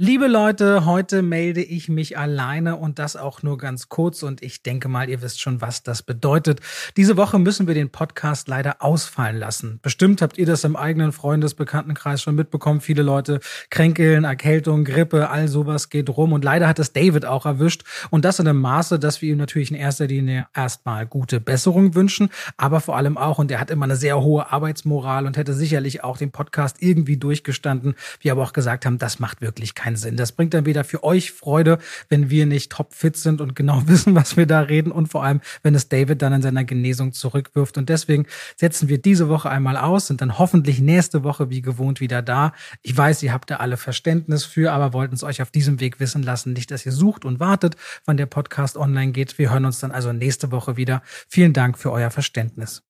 Liebe Leute, heute melde ich mich alleine und das auch nur ganz kurz und ich denke mal, ihr wisst schon, was das bedeutet. Diese Woche müssen wir den Podcast leider ausfallen lassen. Bestimmt habt ihr das im eigenen Freundesbekanntenkreis schon mitbekommen. Viele Leute kränkeln, Erkältung, Grippe, all sowas geht rum und leider hat es David auch erwischt und das in einem Maße, dass wir ihm natürlich in erster Linie erstmal gute Besserung wünschen, aber vor allem auch, und er hat immer eine sehr hohe Arbeitsmoral und hätte sicherlich auch den Podcast irgendwie durchgestanden. Wir aber auch gesagt haben, das macht wirklich keinen keinen Sinn. Das bringt dann weder für euch Freude, wenn wir nicht topfit sind und genau wissen, was wir da reden und vor allem, wenn es David dann in seiner Genesung zurückwirft. Und deswegen setzen wir diese Woche einmal aus, sind dann hoffentlich nächste Woche wie gewohnt wieder da. Ich weiß, ihr habt da alle Verständnis für, aber wollten es euch auf diesem Weg wissen lassen. Nicht, dass ihr sucht und wartet, wann der Podcast online geht. Wir hören uns dann also nächste Woche wieder. Vielen Dank für euer Verständnis.